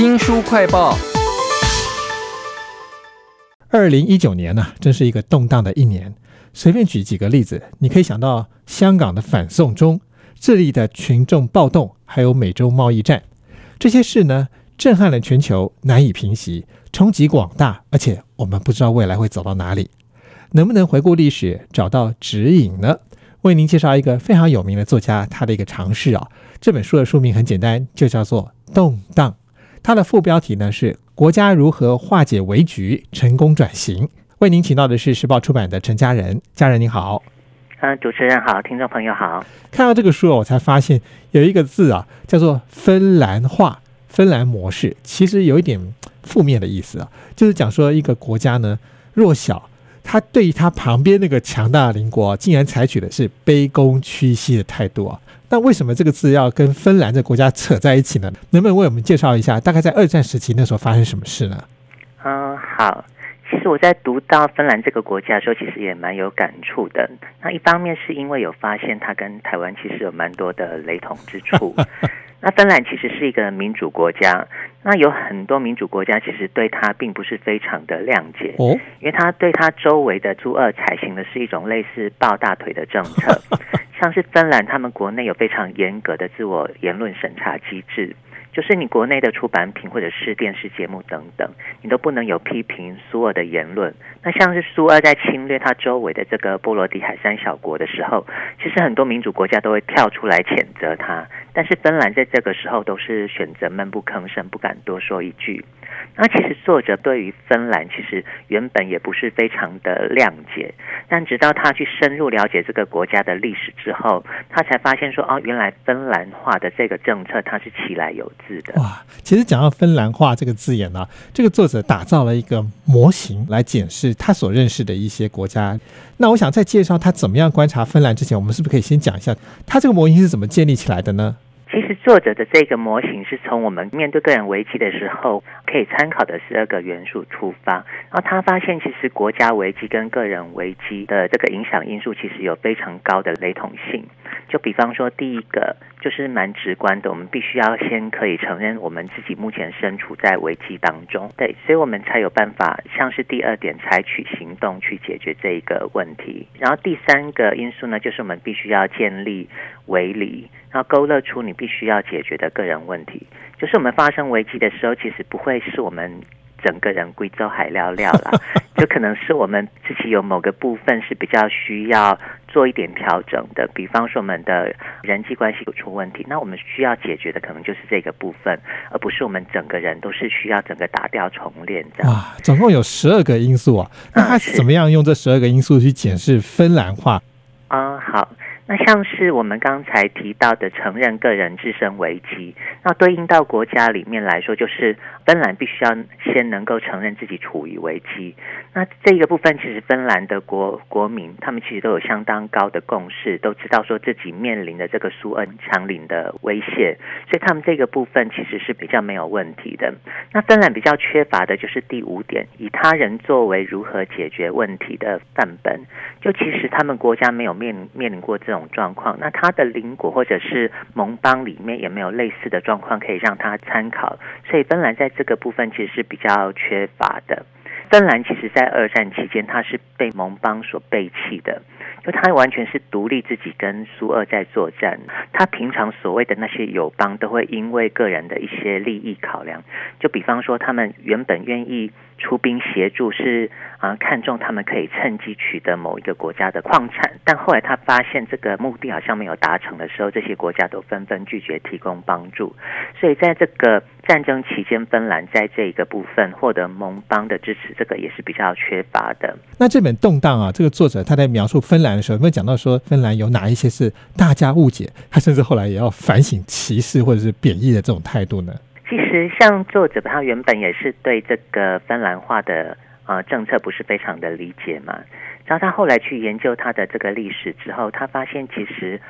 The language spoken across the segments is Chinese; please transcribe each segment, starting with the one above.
新书快报。二零一九年呢、真是一个动荡的一年。随便举几个例子，你可以想到香港的反送中、智利的群众暴动，还有美洲贸易战，这些事呢，震撼了全球，难以平息，冲击广大，而且我们不知道未来会走到哪里。能不能回顾历史，找到指引呢？为您介绍一个非常有名的作家，他的一个尝试啊。这本书的书名很简单，就叫做《动荡》。它的副标题呢是“国家如何化解危局，成功转型”。为您请到的是时报出版的陈家人，家人你好。嗯，主持人好，听众朋友好。看到这个书，我才发现有一个字啊，叫做“芬兰化”、“芬兰模式”，其实有一点负面的意思啊，就是讲说一个国家呢弱小，他对于他旁边那个强大的邻国、啊，竟然采取的是卑躬屈膝的态度啊。那为什么这个字要跟芬兰这国家扯在一起呢？能不能为我们介绍一下，大概在二战时期那时候发生什么事呢？嗯，好。其实我在读到芬兰这个国家的时候，其实也蛮有感触的。那一方面是因为有发现它跟台湾其实有蛮多的雷同之处。那芬兰其实是一个民主国家，那有很多民主国家其实对他并不是非常的谅解，哦，因为他对他周围的苏二采行的是一种类似抱大腿的政策。像是芬兰，他们国内有非常严格的自我言论审查机制。就是你国内的出版品或者是电视节目等等，你都不能有批评苏俄的言论。那像是苏俄在侵略他周围的这个波罗的海三小国的时候，其实很多民主国家都会跳出来谴责他，但是芬兰在这个时候都是选择闷不吭声，不敢多说一句。那其实作者对于芬兰其实原本也不是非常的谅解，但直到他去深入了解这个国家的历史之后，他才发现说，哦，原来芬兰化的这个政策它是其来有自的。哇，其实讲到芬兰化这个字眼呢、这个作者打造了一个模型来检视他所认识的一些国家。那我想在介绍他怎么样观察芬兰之前，我们是不是可以先讲一下他这个模型是怎么建立起来的呢？其实作者的这个模型是从我们面对个人危机的时候可以参考的十二个元素出发，然后他发现其实国家危机跟个人危机的这个影响因素其实有非常高的雷同性。就比方说，第一个就是蛮直观的，我们必须要先可以承认我们自己目前身处在危机当中，对，所以我们才有办法像是第二点采取行动去解决这一个问题。然后第三个因素呢，就是我们必须要建立围篱。然后勾勒出你必须要解决的个人问题，就是我们发生危机的时候，其实不会是我们整个人贵州海料料啦，就可能是我们自己有某个部分是比较需要做一点调整的。比方说我们的人际关系有出问题，那我们需要解决的可能就是这个部分，而不是我们整个人都是需要整个打掉重练这样。哇，总共有十二个因素啊，那他怎么样用这十二个因素去检视芬兰化？啊、好，那像是我们刚才提到的承认个人自身危机，那对应到国家里面来说，就是芬兰必须要先能够承认自己处于危机。那这个部分，其实芬兰的国国民他们其实都有相当高的共识，都知道说自己面临的这个苏恩强邻的威胁，所以他们这个部分其实是比较没有问题的。那芬兰比较缺乏的就是第五点，以他人作为如何解决问题的范本。就其实他们国家没有面面临过这种状况，那他的邻国或者是盟邦里面有没有类似的状况可以让他参考，所以芬兰在这个部分其实是比较缺乏的。芬兰其实在二战期间，它是被盟邦所背弃的，就它完全是独立自己跟苏俄在作战。他平常所谓的那些友邦，都会因为个人的一些利益考量，就比方说他们原本愿意出兵协助是，啊看中他们可以趁机取得某一个国家的矿产，但后来他发现这个目的好像没有达成的时候，这些国家都纷纷拒绝提供帮助。所以在这个战争期间，芬兰在这一个部分获得盟邦的支持，这个也是比较缺乏的。那这本《动荡》啊，这个作者他在描述芬兰的时候，有没有讲到说芬兰有哪一些是大家误解？他甚至后来也要反省歧视或者是贬义的这种态度呢？其实像作者他原本也是对这个芬兰化的呃政策不是非常的理解嘛，然后他后来去研究他的这个历史之后，他发现其实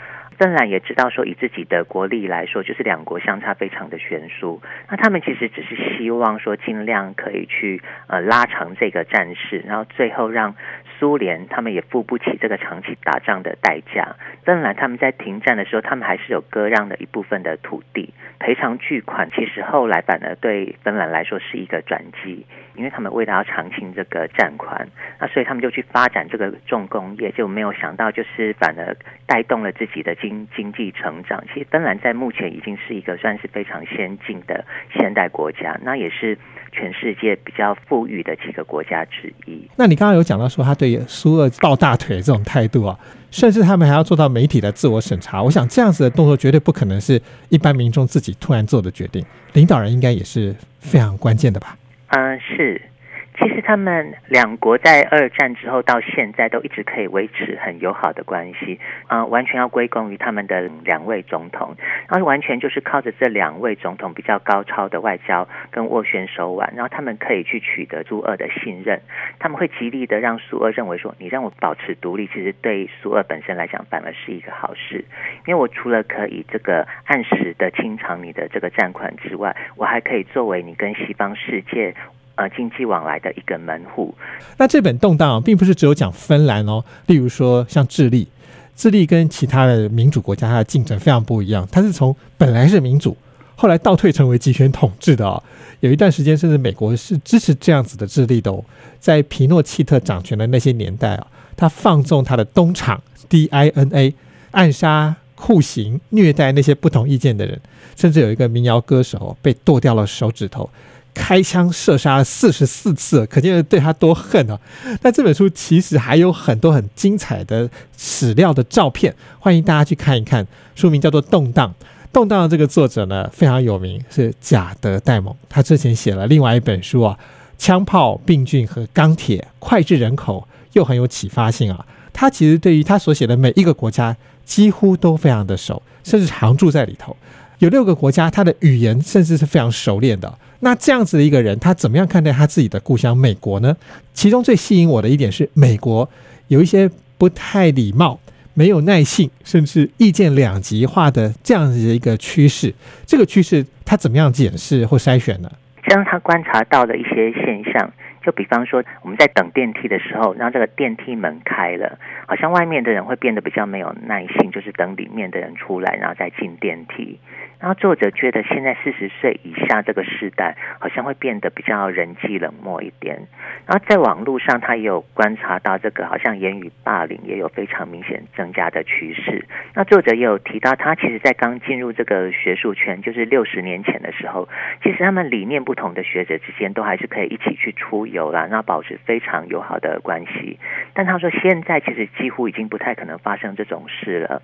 芬兰也知道说，以自己的国力来说，就是两国相差非常的悬殊。那他们其实只是希望说，尽量可以去呃拉长这个战事，然后最后让苏联他们也付不起这个长期打仗的代价。芬兰他们在停战的时候，他们还是有割让的一部分的土地赔偿巨款。其实后来反而对芬兰来说是一个转机，因为他们为了要偿清这个战款，那所以他们就去发展这个重工业，就没有想到就是反而带动了自己的经经济成长。其实芬兰在目前已经是一个算是非常先进的现代国家，那也是全世界比较富裕的几个国家之一。那你刚刚有讲到说他对苏俄抱大腿这种态度啊，甚至他们还要做到媒体的自我审查。我想这样子的动作绝对不可能是一般民众自己突然做的决定，领导人应该也是非常关键的吧？嗯，是。其实他们两国在二战之后到现在都一直可以维持很友好的关系，啊，完全要归功于他们的两位总统，然后完全就是靠着这两位总统比较高超的外交跟斡旋手腕，然后他们可以去取得苏俄的信任，他们会极力的让苏俄认为说，你让我保持独立，其实对苏俄本身来讲反而是一个好事，因为我除了可以这个按时的清偿你的这个战款之外，我还可以作为你跟西方世界。呃，经济往来的一个门户。那这本动荡并不是只有讲芬兰哦，例如说像智利，智利跟其他的民主国家它的竞争非常不一样，它是从本来是民主，后来倒退成为集权统治的哦。有一段时间，甚至美国是支持这样子的智利的哦。在皮诺契特掌权的那些年代啊，他放纵他的东厂 DINA，暗杀、酷刑、虐待那些不同意见的人，甚至有一个民谣歌手被剁掉了手指头。开枪射杀了四十四次，可见对他多恨啊！那这本书其实还有很多很精彩的史料的照片，欢迎大家去看一看。书名叫做《动荡》，《动荡》的这个作者呢非常有名，是贾德·戴蒙。他之前写了另外一本书啊，《枪炮、病菌和钢铁：脍炙人口》，又很有启发性啊。他其实对于他所写的每一个国家几乎都非常的熟，甚至常住在里头。有六个国家，他的语言甚至是非常熟练的。那这样子的一个人，他怎么样看待他自己的故乡美国呢？其中最吸引我的一点是，美国有一些不太礼貌、没有耐性，甚至意见两极化的这样子的一个趋势。这个趋势他怎么样检视或筛选呢？让他观察到的一些现象，就比方说我们在等电梯的时候，然后这个电梯门开了，好像外面的人会变得比较没有耐性，就是等里面的人出来，然后再进电梯。然后作者觉得现在四十岁以下这个时代好像会变得比较人际冷漠一点。然后在网络上，他也有观察到这个好像言语霸凌也有非常明显增加的趋势。那作者也有提到，他其实在刚进入这个学术圈，就是六十年前的时候，其实他们理念不同的学者之间都还是可以一起去出游啦，那保持非常友好的关系。但他说现在其实几乎已经不太可能发生这种事了。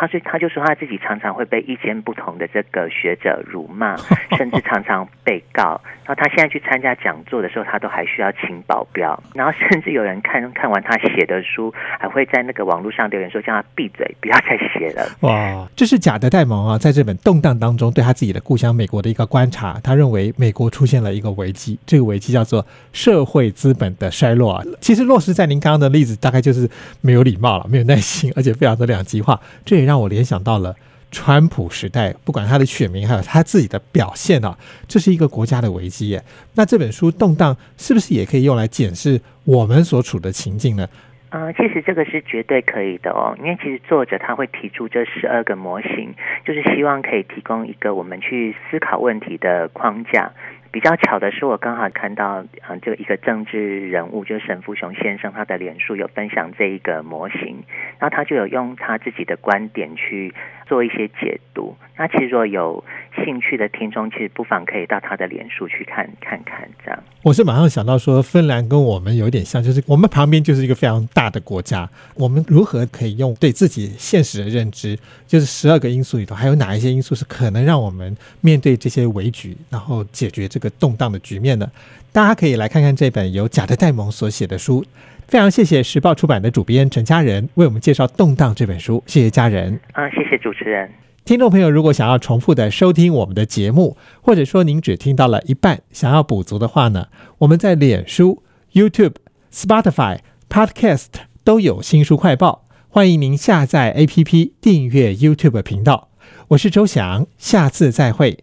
他是他就说他自己常常会被意见不同的这个学者辱骂，甚至常常被告。然后他现在去参加讲座的时候，他都还需要请保镖。然后甚至有人看 看完他写的书，还会在那个网络上留言说叫他闭嘴，不要再写了。哇，这是贾德戴蒙啊，在这本动荡当中对他自己的故乡美国的一个观察。他认为美国出现了一个危机，这个危机叫做社会资本的衰落啊。其实落实在您刚刚的例子，大概就是没有礼貌了，没有耐心，而且非常的两极化。这也让我联想到了川普时代，不管他的选民还有他自己的表现啊，这是一个国家的危机耶。那这本书动荡是不是也可以用来检视我们所处的情境呢？嗯，其实这个是绝对可以的哦，因为其实作者他会提出这十二个模型，就是希望可以提供一个我们去思考问题的框架。比较巧的是，我刚好看到，嗯，就一个政治人物，就是沈富雄先生，他的脸书有分享这一个模型，然后他就有用他自己的观点去做一些解读。那其实如果有兴趣的听众，其实不妨可以到他的脸书去看看看。这样，我是马上想到说，芬兰跟我们有点像，就是我们旁边就是一个非常大的国家，我们如何可以用对自己现实的认知，就是十二个因素里头，还有哪一些因素是可能让我们面对这些危局，然后解决这。个动荡的局面呢？大家可以来看看这本由贾德戴蒙所写的书。非常谢谢时报出版的主编陈佳仁为我们介绍《动荡》这本书，谢谢家人。啊，谢谢主持人。听众朋友，如果想要重复的收听我们的节目，或者说您只听到了一半，想要补足的话呢，我们在脸书、YouTube、Spotify、Podcast 都有新书快报。欢迎您下载 APP 订阅 YouTube 频道。我是周翔，下次再会。